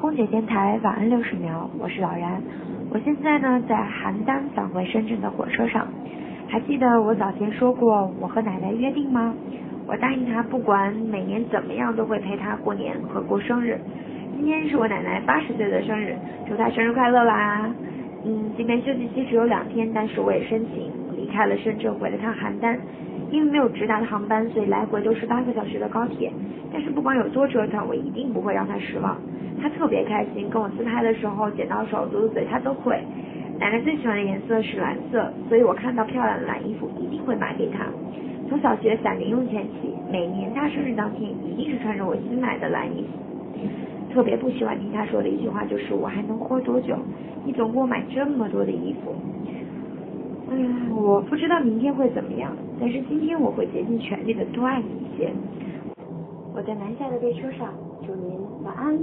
空姐电台晚安六十秒，我是老然。我现在呢在邯郸返回深圳的火车上。还记得我早前说过我和奶奶约定吗？我答应她不管每年怎么样都会陪她过年和过生日。今天是我奶奶八十岁的生日，祝她生日快乐啦！嗯，今天休息期只有两天，但是我也申请离开了深圳，回了趟邯郸。因为没有直达的航班，所以来回都是八个小时的高铁。但是不管有多折腾，我一定不会让他失望。他特别开心，跟我自拍的时候剪刀手、嘟嘟嘴，他都会。奶奶最喜欢的颜色是蓝色，所以我看到漂亮的蓝衣服一定会买给她。从小学攒零用钱起，每年他生日当天一定是穿着我新买的蓝衣服。特别不喜欢听他说的一句话就是我还能活多久？你总给我买这么多的衣服。嗯，我不知道明天会怎么样，但是今天我会竭尽全力的多爱你一些。我在南下的列车上，祝您晚安。